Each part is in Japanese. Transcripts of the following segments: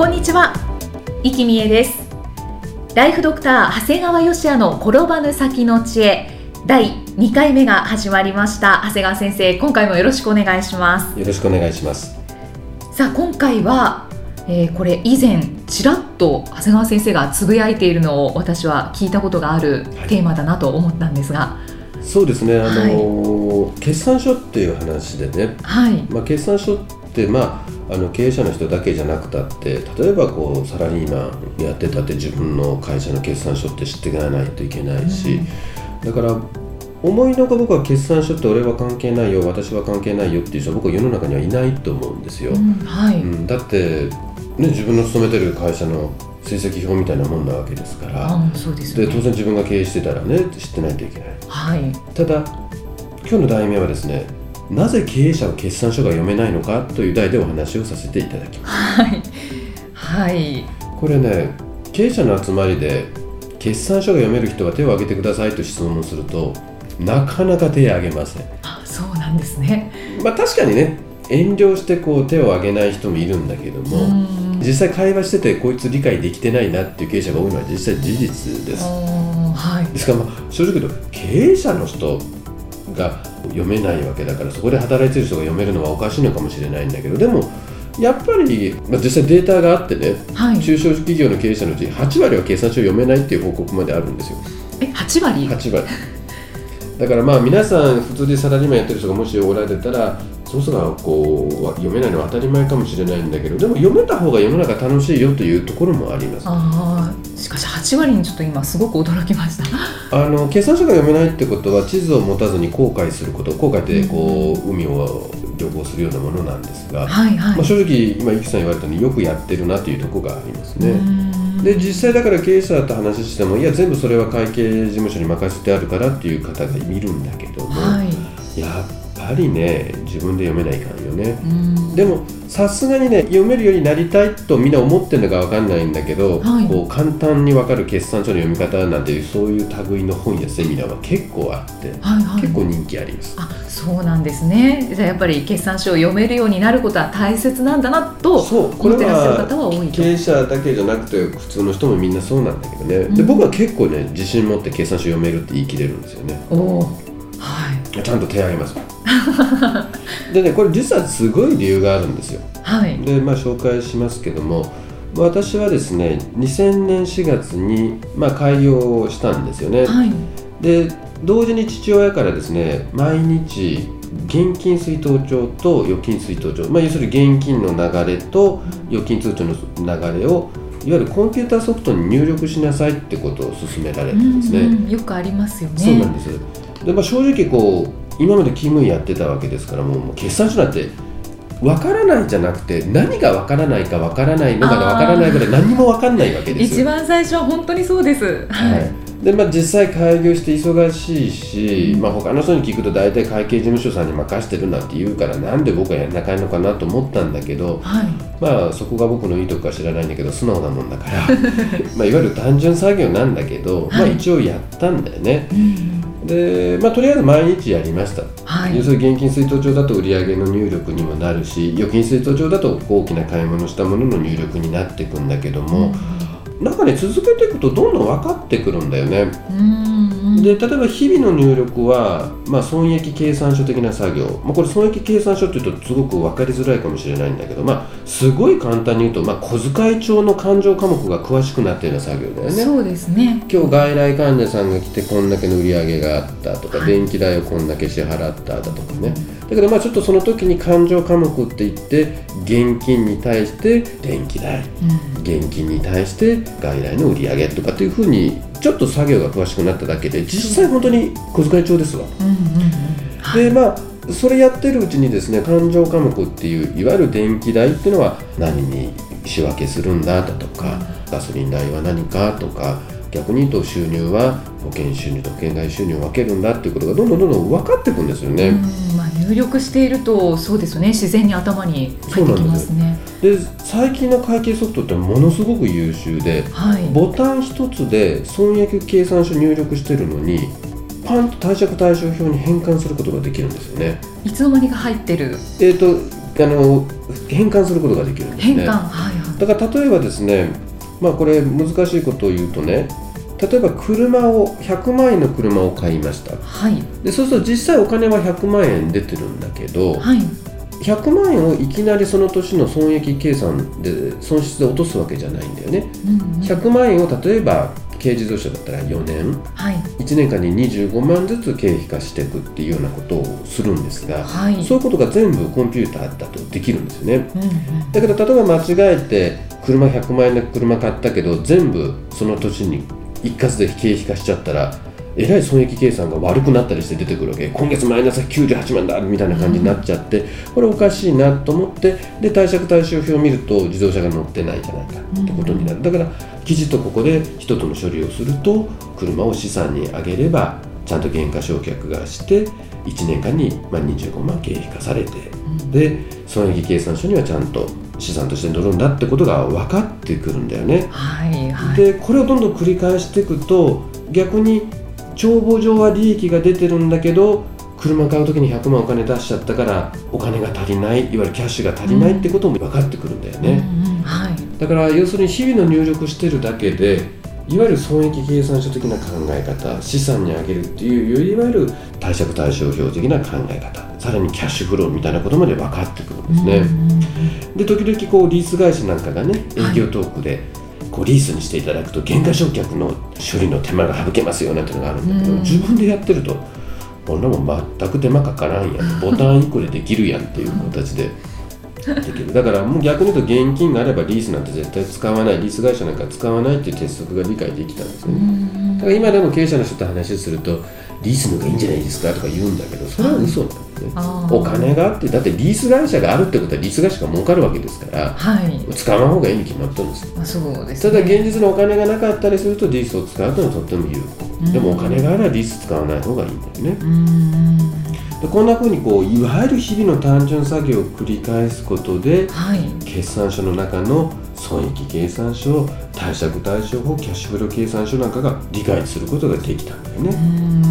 こんにちは、生きみえです。ライフドクター長谷川芳也の転ばぬ先の知恵。第2回目が始まりました。長谷川先生今回もよろしくお願いします。よろしくお願いします。さあ今回は、えーこれ以前ちらっと長谷川先生がつぶやいているのを私は聞いたことがあるはい。テーマだなと思ったんですが。そうですね、あのー決算書っていう話でね、はい。まあ、決算書って、まあ、あの経営者の人だけじゃなくたって例えばこうサラリーマンやってたって自分の会社の決算書って知っていかないといけないし、だから思いのが僕は決算書って俺は関係ないよ私は関係ないよっていう人は僕は世の中にはいないと思うんですよ。うんはい、うん、だって、ね、自分の勤めてる会社の成績表みたいなもんなわけですから。あそうですね当然自分が経営してたらね知ってないといけないはいただ今日の題名はですねなぜ経営者は決算書が読めないのかという題でお話をさせていただきます。はい。はい。これね経営者の集まりで決算書が読める人は手を挙げてくださいと質問をするとなかなか手を挙げません。あそうなんですね。まあ確かにね遠慮してこう手を挙げない人もいるんだけども、うん。実際会話しててこいつ理解できてないなっていう経営者が多いのは実際事実です。はい。ですから、まあ、正直言うと経営者の人が読めないわけだからそこで働いてる人が読めるのはおかしいのかもしれないんだけどでもやっぱり、まあ、実際データがあってねはい。中小企業の経営者のうち8割は計算書を読めないっていう報告まであるんですよ。え8割？8割。だからまあ皆さん普通でサラリーマンやってる人がもしおられたらそうすればこう読めないのは当たり前かもしれないんだけどでも読めた方が世の中楽しいよというところもあります。あーしかし8割にちょっと今すごく驚きました。あの計算書が読めないってことは地図を持たずに航海すること航海ってこう、海を旅行するようなものなんですが、はいはい、まあ、正直今ゆきさん言われたようによくやってるなというところがありますうね。ん。で実際だから経営者と話してもいや全部それは会計事務所に任せてあるからっていう方がいるんだけども、はい。やっぱりね自分で読めないかんよね。うん。でもさすがにね読めるようになりたいとみんな思ってるのかわかんないんだけど、はい。こう簡単にわかる決算書の読み方なんていうそういう類の本やセミナーは結構あって、はいはい。結構人気あります。あそうなんですね。じゃあやっぱり決算書を読めるようになることは大切なんだなと思ってらっしゃるは方は多いと。経営者だけじゃなくて普通の人もみんなそうなんだけどね、うん。で僕は結構ね自信持って決算書読めるって言い切れるんですよね。おおはい。ちゃんと手挙げますでねこれ実はすごい理由があるんですよ。はい。でまあ紹介しますけどもまあ私はですね2000年4月に、まあ、開業したんですよね、はい。で同時に父親からですね毎日現金出納帳と預金出納帳、まあ、要するに現金の流れと預金通帳の流れをいわゆるコンピューターソフトに入力しなさいってことを勧められたんですね。うんうんよくありますよね。そうなんです。で、まあ、正直こう今まで勤務医やってたわけですからもうもう決算書なんてわからないじゃなくて何がわからないかわからないのがわからないぐらい何にもわかんないわけですよ。一番最初は本当にそうです。はい。でまあ、実際開業して忙しいし、まあ、他の人に聞くと大体会計事務所さんに任してるなんて言うからなんで僕はやんなかんのかなと思ったんだけど、はい。まあ、そこが僕のいいとこか知らないんだけど素直なもんだから。まあいわゆる単純作業なんだけど、まあ、はい一応やったんだよね。うんで、まあ、とりあえず毎日やりました、はい。要するに現金出納帳だと売上の入力にもなるし預金出納帳だと大きな買い物したものの入力になっていくんだけども、なんかね続けていくとどんどん分かってくるんだよね。うんうんで例えば日々の入力は、まあ、損益計算書的な作業、まあ、これ損益計算書っていうとすごく分かりづらいかもしれないんだけど、まあ、すごい簡単に言うと、まあ、小遣い帳の勘定科目が詳しくなったような作業だよね。そうですね。今日外来患者さんが来てこんだけの売り上げがあったとか、はい。電気代をこんだけ支払っただとかねだけどまあちょっとその時に勘定科目って言って現金に対して電気代うん。現金に対して外来の売り上げとかっていうふうにちょっと作業が詳しくなっただけで実際本当に小遣い帳ですわ。うんはい。でまあそれやってるうちにですね勘定科目っていういわゆる電気代っていうのは何に仕分けするんだだとかガソリン代は何かとか逆に言うと収入は保険収入と保険外収入を分けるんだっていうことがどんどんどんどん分かっていくんですよね。うんまあ、入力しているとそうですよね自然に頭に入ってきますねで最近の会計ソフトってものすごく優秀ではいボタン一つで損益計算書入力してるのにパンと貸借対照表に変換することができるんですよね。いつの間にか入ってるえー、とあの変換することができるんですね。変換、はいはいだから例えばですね、まあ、これ難しいことを言うとね例えば車を100万円の車を買いました。はい。でそうすると実際お金は100万円出てるんだけどはい。100万円をいきなりその年の損益計算で損失で落とすわけじゃないんだよね。うんうん。100万円を例えば軽自動車だったら4年。はい。1年間に25万ずつ経費化していくっていうようなことをするんですが、はい。そういうことが全部コンピューターだとできるんですよね。うんうん。だけど例えば間違えて車100万円の車買ったけど全部その年に一括で経費化しちゃったらえらい損益計算が悪くなったりして出てくるわけ。今月マイナス98万だみたいな感じになっちゃって、これおかしいなと思ってで貸借対照表を見ると自動車が乗ってないじゃないかってことになる。だからきちっとここで人との処理をすると車を資産に上げればちゃんと減価償却がして1年間にまあ25万経費化されてで損益計算書にはちゃんと資産として乗るんだってことが分かってくるんだよね。はいはいでこれをどんどん繰り返していくと逆に帳簿上は利益が出てるんだけど車買う時に100万お金出しちゃったからお金が足りないいわゆるキャッシュが足りないってことも分かってくるんだよね。うんうんはいだから要するに日々の入力してるだけでいわゆる損益計算書的な考え方資産に上げるっていういわゆる貸借対照表的な考え方さらにキャッシュフローみたいなことまで分かってくるんですね。で時々こうリース会社なんかがねはい。営業トークで、こうリースにしていただくと減価償却の処理の手間が省けますよなんていうのがあるんだけど、うん。自分でやってるとこんなもん全く手間かからんやん。ボタン1個でできるやんっていう形でできる。だからもう逆に言うと現金があればリースなんて絶対使わない。リース会社なんか使わないっていう鉄則が理解できたんですよね、だから今でも経営者の人と話するとリースの方がいいんじゃないですかとか言うんだけどそれは嘘なんですね、お金があってだってリース会社があるってことはリース会社が儲かるわけですからはい。使わん方がいいに決まってるんですまあそうですたね。だ現実のお金がなかったりするとリースを使うというのはとっても有効でもお金があればリース使わない方がいいんだよねうんうんでこんな風にこういわゆる日々の単純作業を繰り返すことではい。決算書の中の損益計算書貸借対照法キャッシュフロー計算書なんかが理解することができたんだようねん。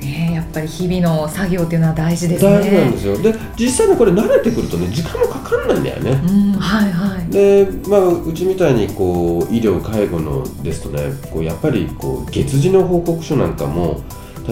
ねえやっぱり日々の作業っていうのは大事ですね。大事なんですよ。で実際にこれ慣れてくるとね時間もかかんないんだよね。うんはいはい。でまあ、うちみたいにこう医療介護のですとねこうやっぱりこう月次の報告書なんかも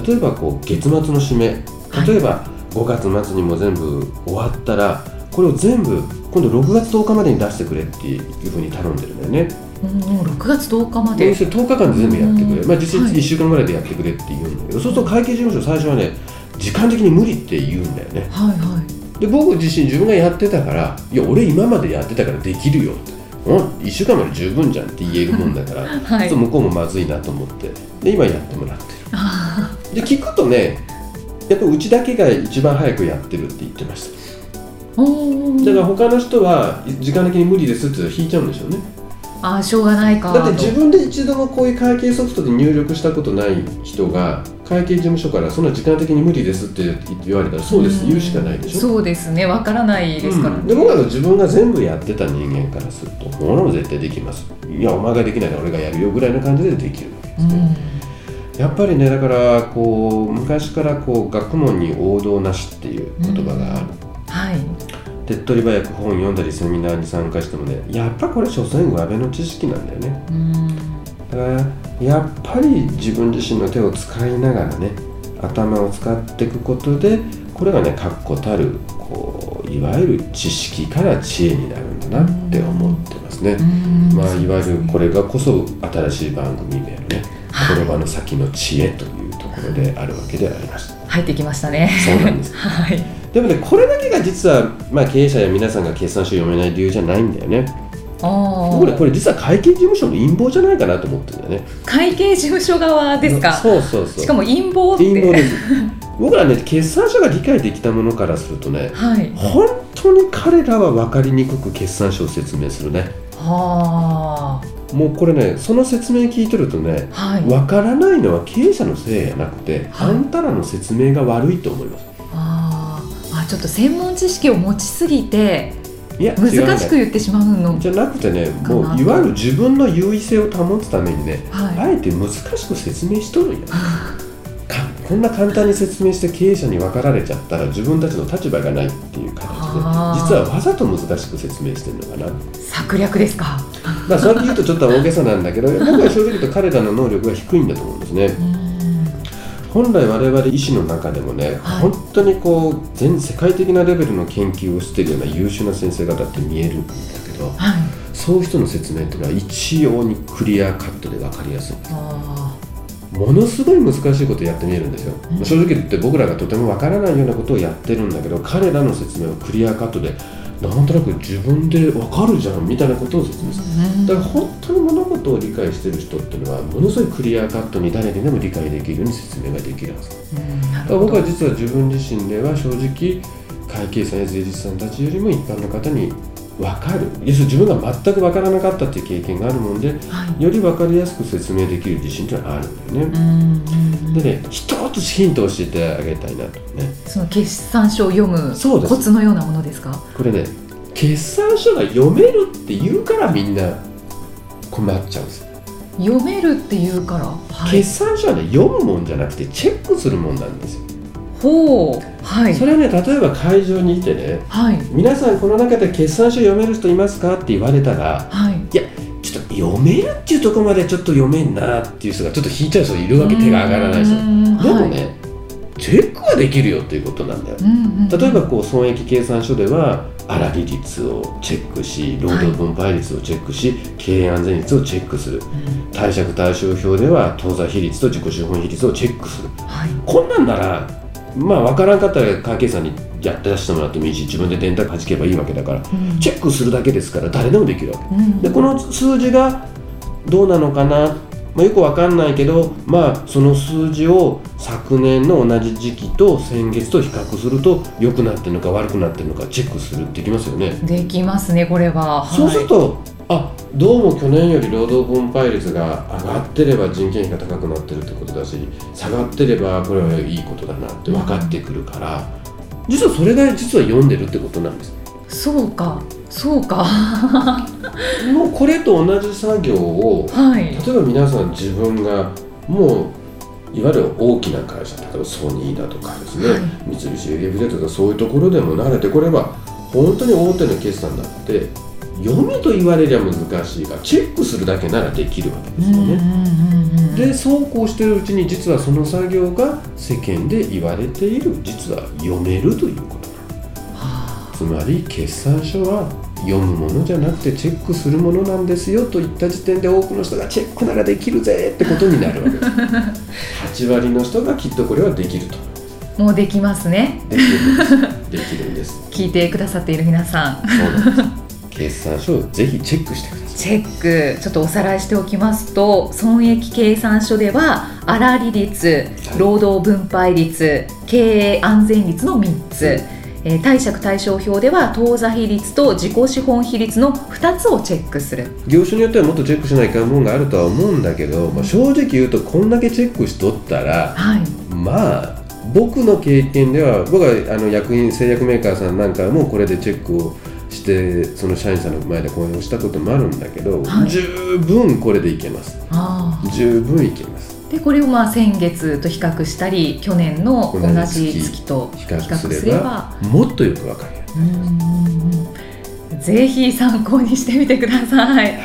例えばこう月末の締め例えば5月末にも全部終わったらこれを全部今度6月10日までに出してくれっていうふうに頼んでるんだよね。うんもう6月10日まで。要するに10日間で全部やってくれ、うん。まあ、実質はい。1週間ぐらいでやってくれって言うんだけど、そうすると会計事務所最初はね時間的に無理って言うんだよね。はいはい。で僕自身自分がやってたからいや俺今までやってたからできるよって。うん1週間まで十分じゃんって言えるもんだから、はい。ちょっと向こうもまずいなと思って。で今やってもらってあるで聞くとねやっぱうちだけが一番早くやってるって言ってました。だから他の人は時間的に無理ですって引いちゃうんでしょうね。あーしょうがないかだって自と分で一度もこういう会計ソフトで入力したことない人が会計事務所からそんな時間的に無理ですって言われたらそうですん言うしかないでしょ。そうですねわからないですから。うん。で僕は自分が全部やってた人間からするとものも絶対できます。いやお前ができないから俺がやるよぐらいの感じでできるわけですね、やっぱりねだからこう昔からこう学問に王道なしっていう言葉がある、はい。手っ取り早く本読んだりセミナーに参加してもねやっぱこれ所詮上辺の知識なんだよね。うんだからやっぱり自分自身の手を使いながらね頭を使っていくことでこれがね確固たるこういわゆる知識から知恵になるんだなって思ってますね。うん。まあ、いわゆるこれがこそ新しい番組名のねはい言葉の先の知恵というところであるわけであります。入ってきましたねそうなんです はいでもねこれだけが実は、まあ、経営者や皆さんが決算書を読めない理由じゃないんだよね。あ僕ねこれ実は会計事務所の陰謀じゃないかなと思ってるんだよね。会計事務所側ですか？そうそうそう。しかも陰謀って陰謀です。僕らね決算書が理解できたものからするとねはい本当に彼らは分かりにくく決算書を説明するねはもうこれねその説明聞いてるとねあはい。分からないのは経営者のせいじゃなくて、はい。あんたらの説明が悪いと思います。あー。あちょっと専門知識を持ちすぎていや難しく言ってしまうの。じゃなくてねもういわゆる自分の優位性を保つためにね、はい。あえて難しく説明しとるんや。か こんな簡単に説明して経営者に分かられちゃったら自分たちの立場がないっていう形で実はわざと難しく説明してるのかな。策略ですか？まあそうやって言うとちょっと大げさなんだけど 僕は正直言うと彼らの能力が低いんだと思うんですね。うん。本来我々医師の中でもね、はい。本当にこう全世界的なレベルの研究をしているような優秀な先生方って見えるんだけどはい。そういう人の説明っていうのは一様にクリアカットで分かりやすいあものすごい難しいことをやって見えるんですよ、うん。正直言って僕らがとても分からないようなことをやってるんだけど彼らの説明をクリアカットでなんとなく自分で分かるじゃんみたいなことを説明する。だから本当に物事を理解してる人っていうのはものすごいクリアカットに誰にでも理解できるように説明ができるはず。うん。なだから僕は実は自分自身では正直会計士さんや税理士さんたちよりも一般の方に分かる。要するに自分が全く分からなかったっていう経験があるもんではい。より分かりやすく説明できる自信っていうのはあるんだよね、でね一つヒントを教えてあげたいなとね。その決算書を読むコツのようなものですか？これね決算書が読めるって言うからみんな困っちゃうんです読めるっていうから、はい、決算書はね読むもんじゃなくてチェックするもんなんですよほう。はい。それはね例えば会場にいてねはい。皆さんこの中で決算書読める人いますかって言われたらはい。いやちょっと読めるっていうところまでちょっと読めんなっていう人がちょっと引いちゃう人いるわけ手が上がらない人。うんでもはい。ね、チェックはできるよっていうことなんだよ。例えばこう損益計算書では粗利率をチェックし労働分配率をチェックし、経営安全率をチェックする。うん。貸借対照表では当座比率と自己資本比率をチェックする。はい。こんなんならまあ分からんかったら会計士さんにやって出してもらってもいいし自分で電卓弾けばいいわけだからうん。チェックするだけですから誰でもできるわけ。うん。でこの数字がどうなのかな、まあ、よくわかんないけど、まあ、その数字を昨年の同じ時期と先月と比較すると良くなってるのか悪くなってるのかチェックするってできますよね。できますねこれは、はい、そうするとあどうも去年より労働分配率が上がってれば人件費が高くなってるってことだし下がってればこれはいいことだなって分かってくるから実はそれが実は読んでるってことなんです。そうか。そうか。もうこれと同じ作業をはい。例えば皆さん自分がもういわゆる大きな会社例えばソニーだとかですね、はい。三菱 UFJ とかそういうところでも慣れてこれば本当に大手の決算だって読みと言われりゃ難しいがチェックするだけならできるわけですよね。でそうこうしてるうちに実はその作業が世間で言われている実は読めるということ。はつまり決算書は読むものじゃなくてチェックするものなんですよと言った時点で多くの人がチェックならできるぜってことになるわけです。8割の人がきっとこれはできると。あもうできますね。できるんです。できるんです。聞いてくださっている皆さん。そうなんです決算書をぜひチェックしてください。チェック。ちょっとおさらいしておきますと損益計算書では粗利率はい。労働分配率経営安全率の3つ、えー貸借対照表では当座比率と自己資本比率の2つをチェックする。業種によってはもっとチェックしないかんもんがあるとは思うんだけど、まあ、正直言うとこんだけチェックしとったらはい。まあ僕の経験では僕はあの薬品製薬メーカーさんなんかもこれでチェックをしてその社員さんの前で講演をしたこともあるんだけど、はい。十分これでいけます。十分いけます。でこれをまあ先月と比較したり去年の同じ月と比比較較すすればもっとよくわかる。ぜひ参考にしてみてください。はい。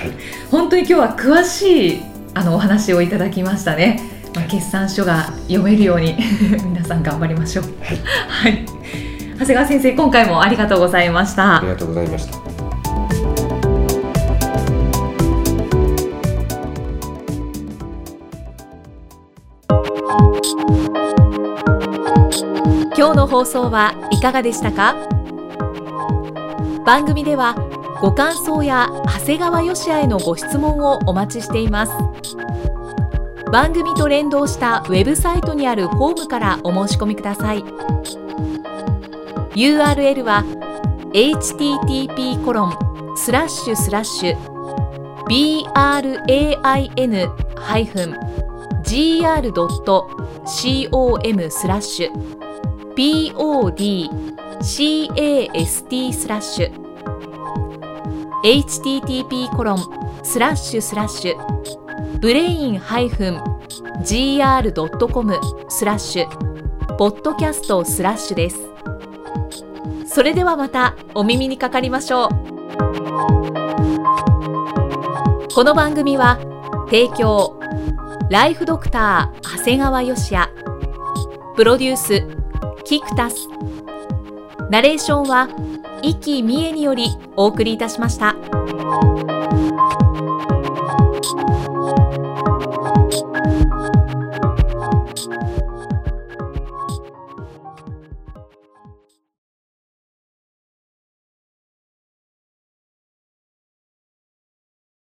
本当に今日は詳しいあのお話をいただきましたね、まあ、決算書が読めるように 皆さん頑張りましょう。はい。はい長谷川先生今回もありがとうございました。ありがとうございました。今日の放送はいかがでしたか？番組ではご感想や長谷川よしあへのご質問をお待ちしています。番組と連動したウェブサイトにあるホームからお申し込みください URL は http コロンスラッシュスラッシュ。Brain-gr.com スラッシュ podcast スラッシュ。http コロンスラッシュスラッシュブレイン -gr.com スラッシュ。ポッドキャストスラッシュです。それではまたお耳にかかりましょう。この番組は提供ライフドクター長谷川芳也。プロデュースキクタス。ナレーションは生きみえによりお送りいたしました。